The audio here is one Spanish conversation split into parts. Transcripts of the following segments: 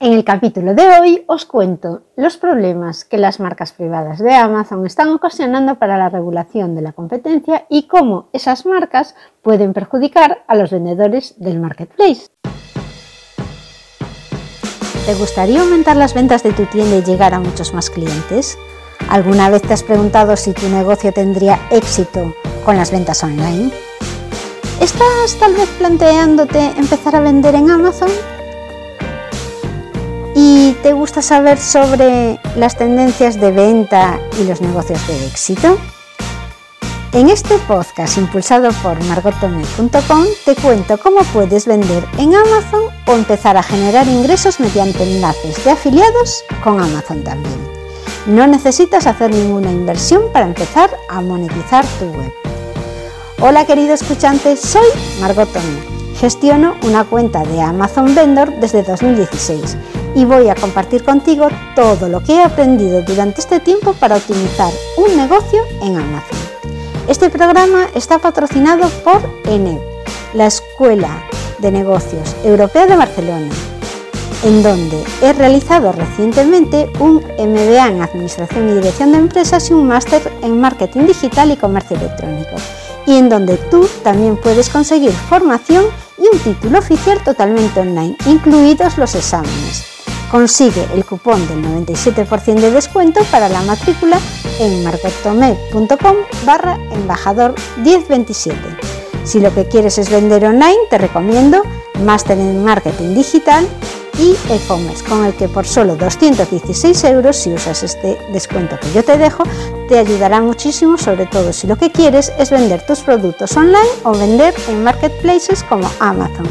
En el capítulo de hoy os cuento los problemas que las marcas privadas de Amazon están ocasionando para la regulación de la competencia y cómo esas marcas pueden perjudicar a los vendedores del marketplace. ¿Te gustaría aumentar las ventas de tu tienda y llegar a muchos más clientes? ¿Alguna vez te has preguntado si tu negocio tendría éxito con las ventas online? ¿Estás tal vez planteándote empezar a vender en Amazon? ¿Y te gusta saber sobre las tendencias de venta y los negocios de éxito? En este podcast impulsado por margotome.com te cuento cómo puedes vender en Amazon o empezar a generar ingresos mediante enlaces de afiliados con Amazon también. No necesitas hacer ninguna inversión para empezar a monetizar tu web. Hola querido escuchante, soy Margot Gestiono una cuenta de Amazon Vendor desde 2016 y voy a compartir contigo todo lo que he aprendido durante este tiempo para optimizar un negocio en Amazon. Este programa está patrocinado por ENEP, la Escuela de Negocios Europea de Barcelona, en donde he realizado recientemente un MBA en Administración y Dirección de Empresas y un máster en Marketing Digital y Comercio Electrónico, y en donde tú también puedes conseguir formación y un título oficial totalmente online, incluidos los exámenes. Consigue el cupón del 97% de descuento para la matrícula en marketome.com barra embajador 1027. Si lo que quieres es vender online, te recomiendo Máster en Marketing Digital y e-commerce, con el que por solo 216 euros, si usas este descuento que yo te dejo, te ayudará muchísimo, sobre todo si lo que quieres es vender tus productos online o vender en marketplaces como Amazon.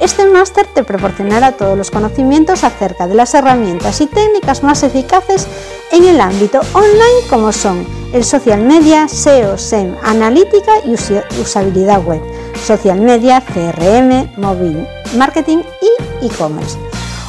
Este máster te proporcionará todos los conocimientos acerca de las herramientas y técnicas más eficaces en el ámbito online como son el social media, SEO, SEM, analítica y usabilidad web, social media, CRM, móvil marketing y e-commerce.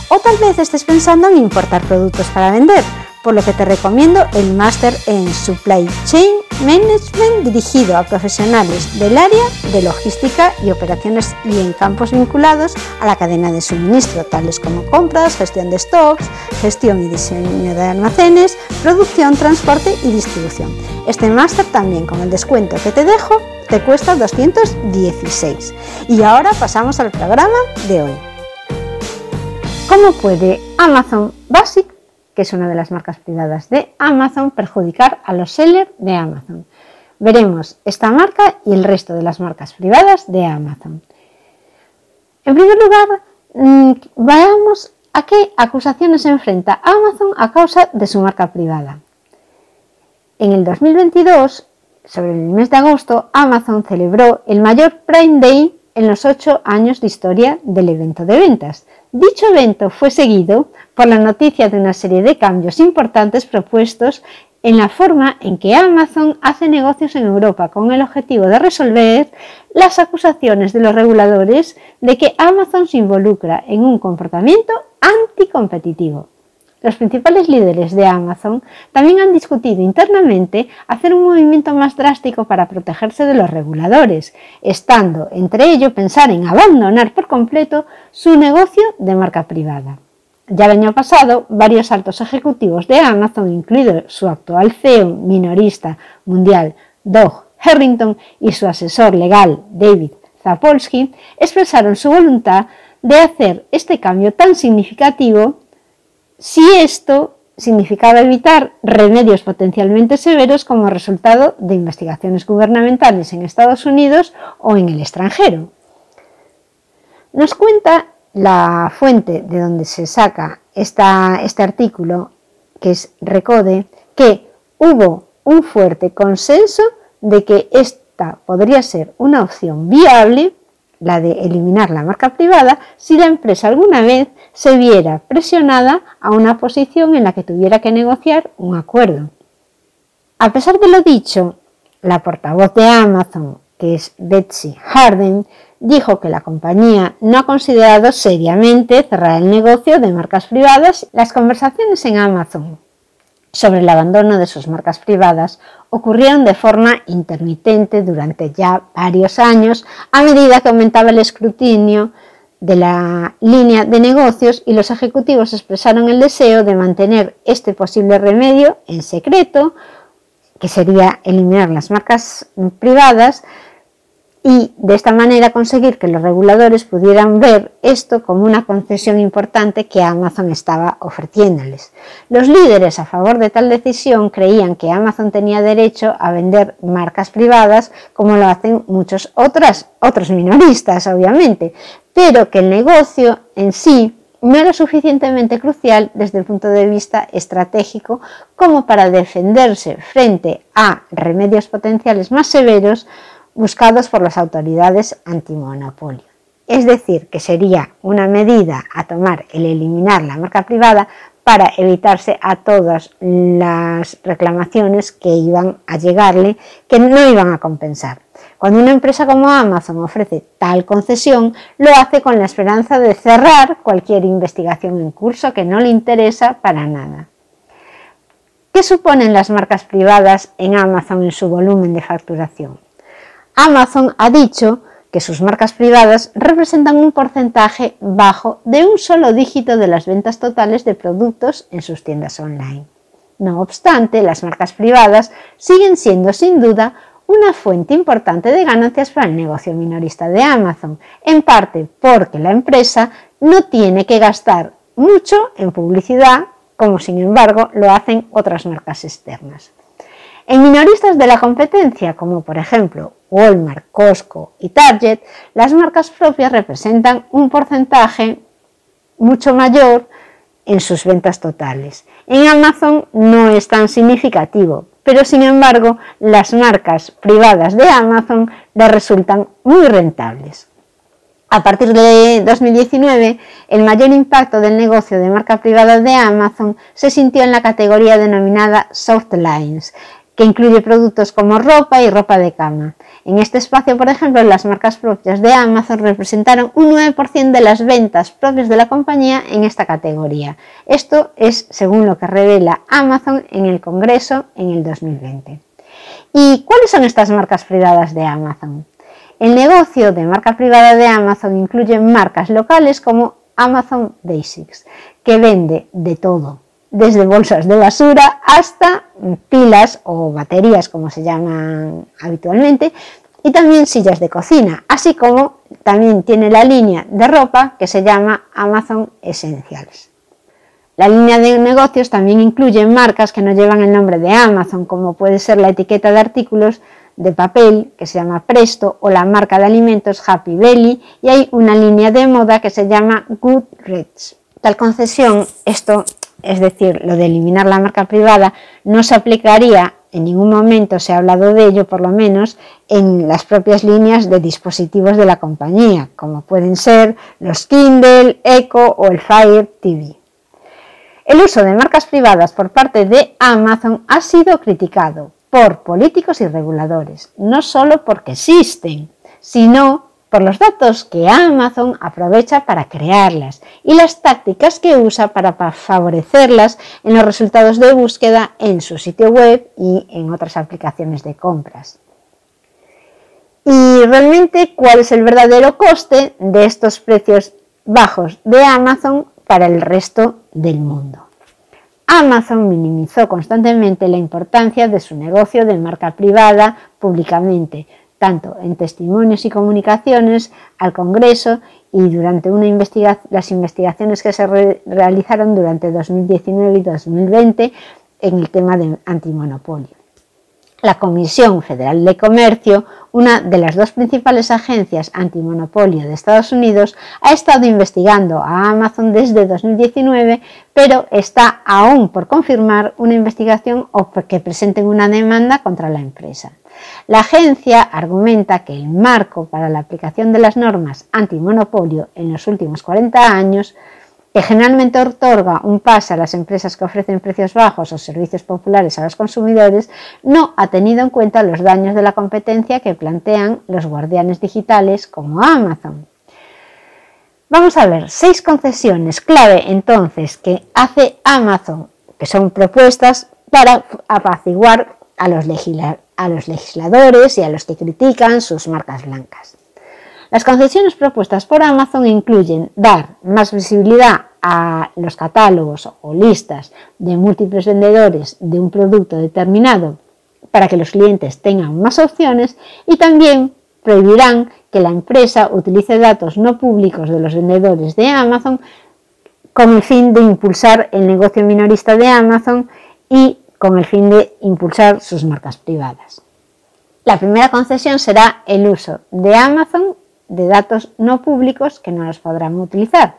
O tal vez estés pensando en importar productos para vender, por lo que te recomiendo el máster en Supply Chain Management dirigido a profesionales del área de logística y operaciones y en campos vinculados a la cadena de suministro, tales como compras, gestión de stocks, gestión y diseño de almacenes, producción, transporte y distribución. Este máster también con el descuento que te dejo te cuesta 216. Y ahora pasamos al programa de hoy. ¿Cómo puede Amazon Basic, que es una de las marcas privadas de Amazon, perjudicar a los sellers de Amazon? Veremos esta marca y el resto de las marcas privadas de Amazon. En primer lugar, mm, veamos a qué acusaciones se enfrenta Amazon a causa de su marca privada. En el 2022, sobre el mes de agosto, Amazon celebró el mayor Prime Day en los ocho años de historia del evento de ventas. Dicho evento fue seguido por la noticia de una serie de cambios importantes propuestos en la forma en que Amazon hace negocios en Europa con el objetivo de resolver las acusaciones de los reguladores de que Amazon se involucra en un comportamiento anticompetitivo. Los principales líderes de Amazon también han discutido internamente hacer un movimiento más drástico para protegerse de los reguladores, estando entre ello pensar en abandonar por completo su negocio de marca privada. Ya el año pasado, varios altos ejecutivos de Amazon, incluido su actual CEO minorista mundial, Doug Harrington, y su asesor legal, David Zapolsky, expresaron su voluntad de hacer este cambio tan significativo si esto significaba evitar remedios potencialmente severos como resultado de investigaciones gubernamentales en Estados Unidos o en el extranjero. Nos cuenta la fuente de donde se saca este artículo, que es Recode, que hubo un fuerte consenso de que esta podría ser una opción viable la de eliminar la marca privada, si la empresa alguna vez se viera presionada a una posición en la que tuviera que negociar un acuerdo. A pesar de lo dicho, la portavoz de Amazon, que es Betsy Harden, dijo que la compañía no ha considerado seriamente cerrar el negocio de marcas privadas. Las conversaciones en Amazon sobre el abandono de sus marcas privadas ocurrieron de forma intermitente durante ya varios años a medida que aumentaba el escrutinio de la línea de negocios y los ejecutivos expresaron el deseo de mantener este posible remedio en secreto, que sería eliminar las marcas privadas, y de esta manera conseguir que los reguladores pudieran ver esto como una concesión importante que Amazon estaba ofreciéndoles. Los líderes a favor de tal decisión creían que Amazon tenía derecho a vender marcas privadas como lo hacen muchos otros, otros minoristas, obviamente, pero que el negocio en sí no era suficientemente crucial desde el punto de vista estratégico como para defenderse frente a remedios potenciales más severos buscados por las autoridades antimonopolio. Es decir, que sería una medida a tomar el eliminar la marca privada para evitarse a todas las reclamaciones que iban a llegarle, que no iban a compensar. Cuando una empresa como Amazon ofrece tal concesión, lo hace con la esperanza de cerrar cualquier investigación en curso que no le interesa para nada. ¿Qué suponen las marcas privadas en Amazon en su volumen de facturación? Amazon ha dicho sus marcas privadas representan un porcentaje bajo de un solo dígito de las ventas totales de productos en sus tiendas online. No obstante, las marcas privadas siguen siendo sin duda una fuente importante de ganancias para el negocio minorista de Amazon, en parte porque la empresa no tiene que gastar mucho en publicidad, como sin embargo lo hacen otras marcas externas. En minoristas de la competencia, como por ejemplo Walmart, Costco y Target, las marcas propias representan un porcentaje mucho mayor en sus ventas totales. En Amazon no es tan significativo, pero sin embargo las marcas privadas de Amazon le resultan muy rentables. A partir de 2019, el mayor impacto del negocio de marca privada de Amazon se sintió en la categoría denominada Soft Lines, que incluye productos como ropa y ropa de cama. En este espacio, por ejemplo, las marcas propias de Amazon representaron un 9% de las ventas propias de la compañía en esta categoría. Esto es según lo que revela Amazon en el Congreso en el 2020. ¿Y cuáles son estas marcas privadas de Amazon? El negocio de marca privada de Amazon incluye marcas locales como Amazon Basics, que vende de todo, desde bolsas de basura hasta pilas o baterías, como se llaman habitualmente, y también sillas de cocina, así como también tiene la línea de ropa que se llama Amazon Essentials. La línea de negocios también incluye marcas que no llevan el nombre de Amazon, como puede ser la etiqueta de artículos de papel que se llama Presto o la marca de alimentos Happy Belly y hay una línea de moda que se llama Goodreads. Tal concesión, esto es decir, lo de eliminar la marca privada, no se aplicaría, en ningún momento se ha hablado de ello, por lo menos, en las propias líneas de dispositivos de la compañía, como pueden ser los Kindle, Echo o el Fire TV. El uso de marcas privadas por parte de Amazon ha sido criticado por políticos y reguladores, no solo porque existen, sino por los datos que Amazon aprovecha para crearlas y las tácticas que usa para favorecerlas en los resultados de búsqueda en su sitio web y en otras aplicaciones de compras. Y realmente, ¿cuál es el verdadero coste de estos precios bajos de Amazon para el resto del mundo? Amazon minimizó constantemente la importancia de su negocio de marca privada públicamente, tanto en testimonios y comunicaciones al Congreso y durante las investigaciones que se realizaron durante 2019 y 2020 en el tema de antimonopolio. La Comisión Federal de Comercio, una de las dos principales agencias antimonopolio de Estados Unidos, ha estado investigando a Amazon desde 2019, pero está aún por confirmar una investigación o que presenten una demanda contra la empresa. La agencia argumenta que el marco para la aplicación de las normas antimonopolio en los últimos 40 años, que generalmente otorga un pase a las empresas que ofrecen precios bajos o servicios populares a los consumidores, no ha tenido en cuenta los daños de la competencia que plantean los guardianes digitales como Amazon. Vamos a ver seis concesiones clave entonces que hace Amazon, que son propuestas para apaciguar a los legisladores a los legisladores y a los que critican sus marcas blancas. Las concesiones propuestas por Amazon incluyen dar más visibilidad a los catálogos o listas de múltiples vendedores de un producto determinado para que los clientes tengan más opciones y también prohibirán que la empresa utilice datos no públicos de los vendedores de Amazon con el fin de impulsar el negocio minorista de Amazon y con el fin de impulsar sus marcas privadas. La primera concesión será el uso de Amazon de datos no públicos que no los podrán utilizar.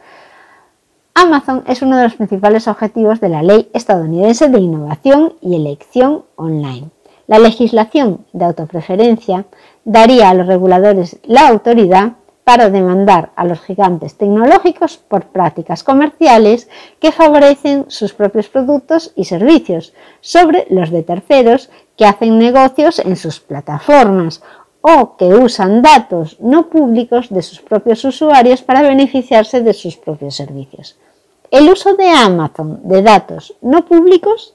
Amazon es uno de los principales objetivos de la Ley estadounidense de Innovación y Elección Online. La legislación de autopreferencia daría a los reguladores la autoridad para demandar a los gigantes tecnológicos por prácticas comerciales que favorecen sus propios productos y servicios sobre los de terceros que hacen negocios en sus plataformas o que usan datos no públicos de sus propios usuarios para beneficiarse de sus propios servicios. El uso de Amazon de datos no públicos,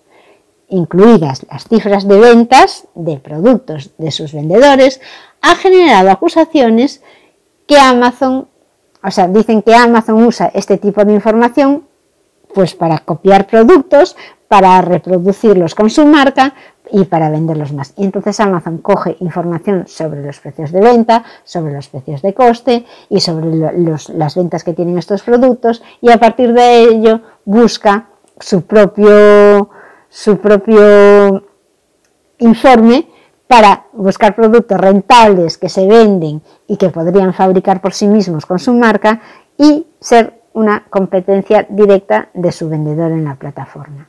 incluidas las cifras de ventas de productos de sus vendedores, ha generado acusaciones que Amazon, o sea, dicen que Amazon usa este tipo de información pues para copiar productos, para reproducirlos con su marca, y para venderlos más. Y entonces Amazon coge información sobre los precios de venta, sobre los precios de coste y sobre las ventas que tienen estos productos y a partir de ello busca su propio, su propio informe para buscar productos rentables que se venden y que podrían fabricar por sí mismos con su marca y ser una competencia directa de su vendedor en la plataforma.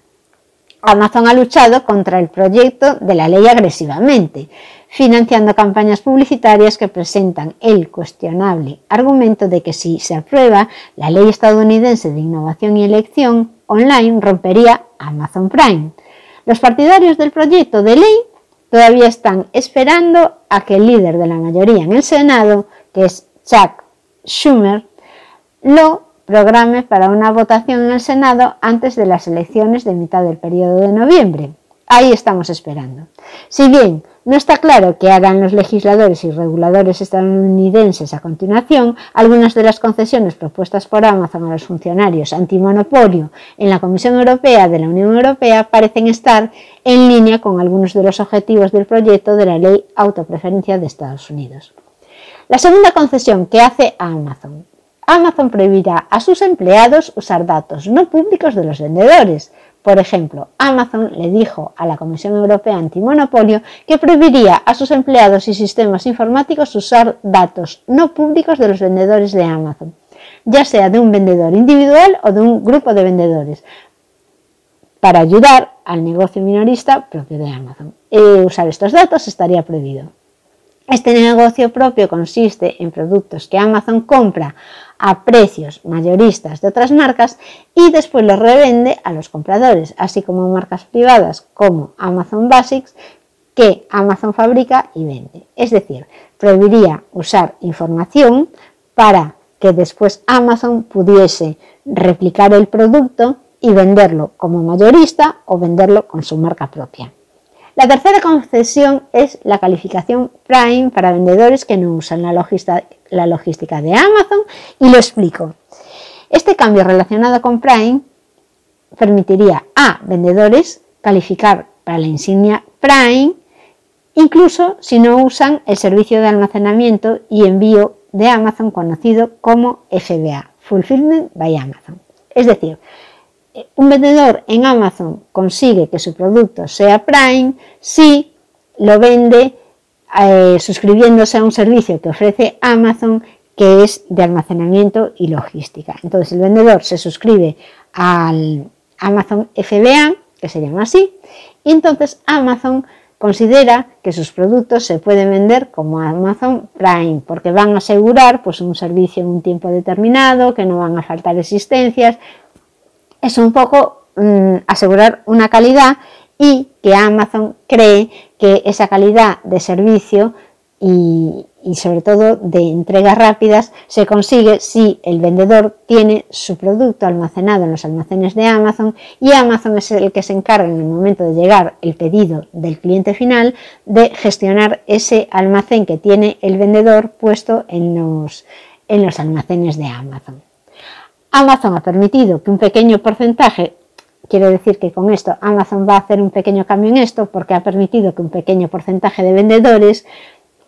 Amazon ha luchado contra el proyecto de la ley agresivamente, financiando campañas publicitarias que presentan el cuestionable argumento de que si se aprueba la ley estadounidense de innovación y elección online rompería Amazon Prime. Los partidarios del proyecto de ley todavía están esperando a que el líder de la mayoría en el Senado, que es Chuck Schumer, lo programe para una votación en el Senado antes de las elecciones de mitad del periodo de noviembre. Ahí estamos esperando. Si bien no está claro qué harán los legisladores y reguladores estadounidenses a continuación, algunas de las concesiones propuestas por Amazon a los funcionarios antimonopolio en la Comisión Europea de la Unión Europea parecen estar en línea con algunos de los objetivos del proyecto de la Ley Autopreferencia de Estados Unidos. La segunda concesión que hace a Amazon Amazon prohibirá a sus empleados usar datos no públicos de los vendedores. Por ejemplo, Amazon le dijo a la Comisión Europea Antimonopolio que prohibiría a sus empleados y sistemas informáticos usar datos no públicos de los vendedores de Amazon, ya sea de un vendedor individual o de un grupo de vendedores, para ayudar al negocio minorista propio de Amazon. Eh, usar estos datos estaría prohibido. Este negocio propio consiste en productos que Amazon compra a precios mayoristas de otras marcas y después los revende a los compradores, así como marcas privadas como Amazon Basics que Amazon fabrica y vende. Es decir, prohibiría usar información para que después Amazon pudiese replicar el producto y venderlo como mayorista o venderlo con su marca propia. La tercera concesión es la calificación Prime para vendedores que no usan la logística, de Amazon y lo explico. Este cambio relacionado con Prime permitiría a vendedores calificar para la insignia Prime incluso si no usan el servicio de almacenamiento y envío de Amazon conocido como FBA, Fulfillment by Amazon. Es decir, un vendedor en Amazon consigue que su producto sea Prime si lo vende eh, suscribiéndose a un servicio que ofrece Amazon que es de almacenamiento y logística. Entonces el vendedor se suscribe al Amazon FBA, que se llama así, y entonces Amazon considera que sus productos se pueden vender como Amazon Prime, porque van a asegurar pues, un servicio en un tiempo determinado, que no van a faltar existencias, es un poco mm, asegurar una calidad y que Amazon cree que esa calidad de servicio y, sobre todo de entregas rápidas se consigue si el vendedor tiene su producto almacenado en los almacenes de Amazon y Amazon es el que se encarga en el momento de llegar el pedido del cliente final de gestionar ese almacén que tiene el vendedor puesto en los, en los almacenes de Amazon. Amazon ha permitido que un pequeño porcentaje Quiere decir que con esto Amazon va a hacer un pequeño cambio en esto porque ha permitido que un pequeño porcentaje de vendedores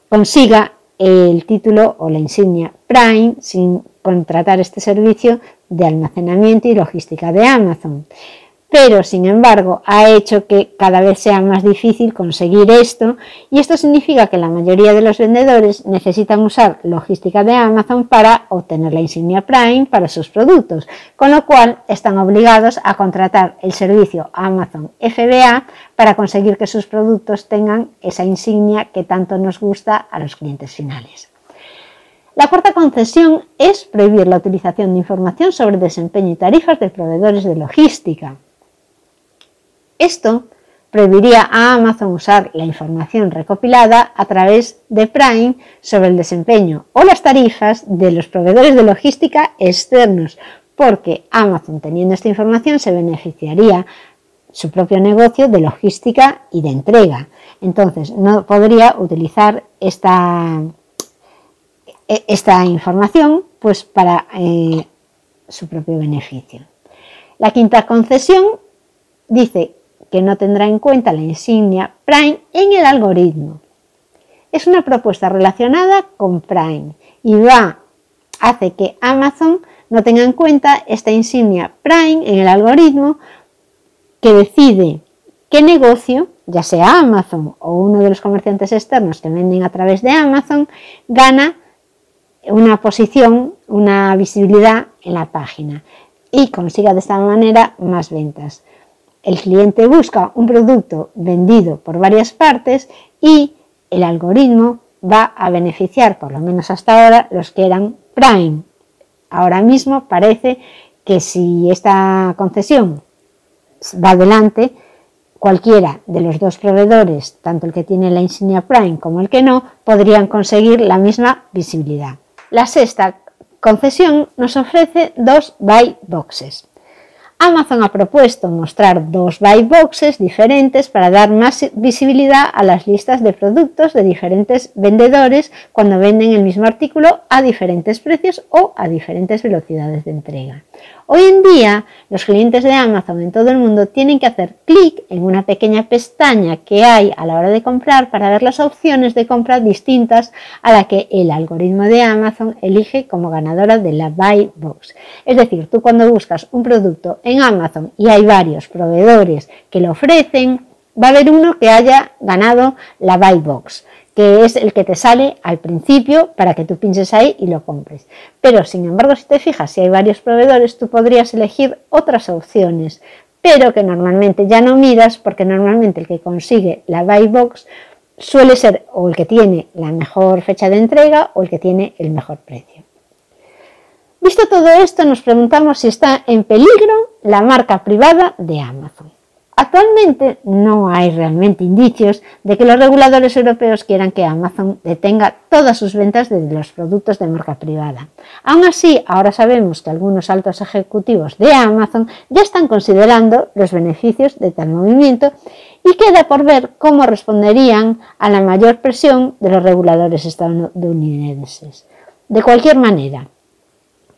consiga el título o la insignia Prime sin contratar este servicio de almacenamiento y logística de Amazon pero sin embargo ha hecho que cada vez sea más difícil conseguir esto y esto significa que la mayoría de los vendedores necesitan usar logística de Amazon para obtener la insignia Prime para sus productos, con lo cual están obligados a contratar el servicio Amazon FBA para conseguir que sus productos tengan esa insignia que tanto nos gusta a los clientes finales. La cuarta concesión es prohibir la utilización de información sobre desempeño y tarifas de proveedores de logística. Esto prohibiría a Amazon usar la información recopilada a través de Prime sobre el desempeño o las tarifas de los proveedores de logística externos, porque Amazon teniendo esta información se beneficiaría su propio negocio de logística y de entrega. Entonces no podría utilizar esta, e, esta información pues, para eh, su propio beneficio. La quinta concesión dice que no tendrá en cuenta la insignia Prime en el algoritmo. Es una propuesta relacionada con Prime y va, hace que Amazon no tenga en cuenta esta insignia Prime en el algoritmo que decide qué negocio, ya sea Amazon o uno de los comerciantes externos que venden a través de Amazon, gana una posición, una visibilidad en la página y consiga de esta manera más ventas el cliente busca un producto vendido por varias partes y el algoritmo va a beneficiar, por lo menos hasta ahora, los que eran Prime. Ahora mismo parece que si esta concesión va adelante, cualquiera de los dos proveedores, tanto el que tiene la insignia Prime como el que no, podrían conseguir la misma visibilidad. La sexta concesión nos ofrece dos buy boxes. Amazon ha propuesto mostrar dos buy boxes diferentes para dar más visibilidad a las listas de productos de diferentes vendedores cuando venden el mismo artículo a diferentes precios o a diferentes velocidades de entrega. Hoy en día, los clientes de Amazon en todo el mundo tienen que hacer clic en una pequeña pestaña que hay a la hora de comprar para ver las opciones de compra distintas a la que el algoritmo de Amazon elige como ganadora de la Buy Box. Es decir, tú cuando buscas un producto en Amazon y hay varios proveedores que lo ofrecen, va a haber uno que haya ganado la Buy Box que es el que te sale al principio para que tú pinches ahí y lo compres. Pero sin embargo, si te fijas, si hay varios proveedores, tú podrías elegir otras opciones, pero que normalmente ya no miras porque normalmente el que consigue la buy box suele ser o el que tiene la mejor fecha de entrega o el que tiene el mejor precio. Visto todo esto, nos preguntamos si está en peligro la marca privada de Amazon. Actualmente no hay realmente indicios de que los reguladores europeos quieran que Amazon detenga todas sus ventas de los productos de marca privada. Aún así, ahora sabemos que algunos altos ejecutivos de Amazon ya están considerando los beneficios de tal movimiento y queda por ver cómo responderían a la mayor presión de los reguladores estadounidenses. De cualquier manera,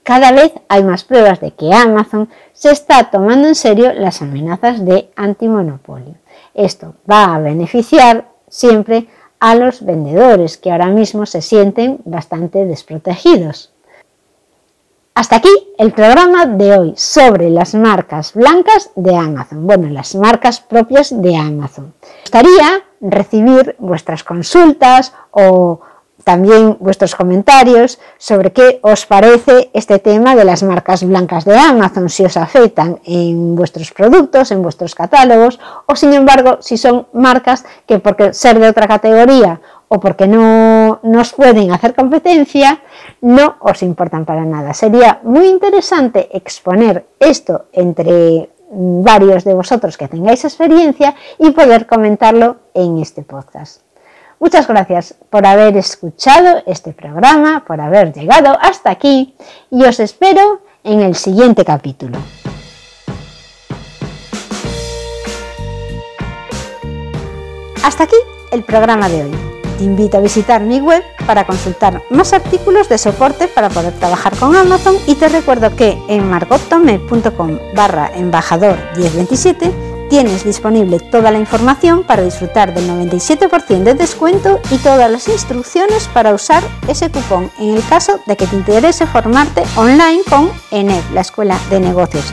cada vez hay más pruebas de que Amazon se está tomando en serio las amenazas de antimonopolio. Esto va a beneficiar siempre a los vendedores que ahora mismo se sienten bastante desprotegidos. Hasta aquí el programa de hoy sobre las marcas blancas de Amazon. Bueno, las marcas propias de Amazon. Me gustaría recibir vuestras consultas o también vuestros comentarios sobre qué os parece este tema de las marcas blancas de Amazon, si os afectan en vuestros productos, en vuestros catálogos, o sin embargo, si son marcas que por ser de otra categoría o porque no nos pueden hacer competencia, no os importan para nada. Sería muy interesante exponer esto entre varios de vosotros que tengáis experiencia y poder comentarlo en este podcast. Muchas gracias por haber escuchado este programa, por haber llegado hasta aquí y os espero en el siguiente capítulo. Hasta aquí el programa de hoy. Te invito a visitar mi web para consultar más artículos de soporte para poder trabajar con Amazon y te recuerdo que en margotome.com barra embajador 1027 Tienes disponible toda la información para disfrutar del 97% de descuento y todas las instrucciones para usar ese cupón en el caso de que te interese formarte online con ENEP, la Escuela de Negocios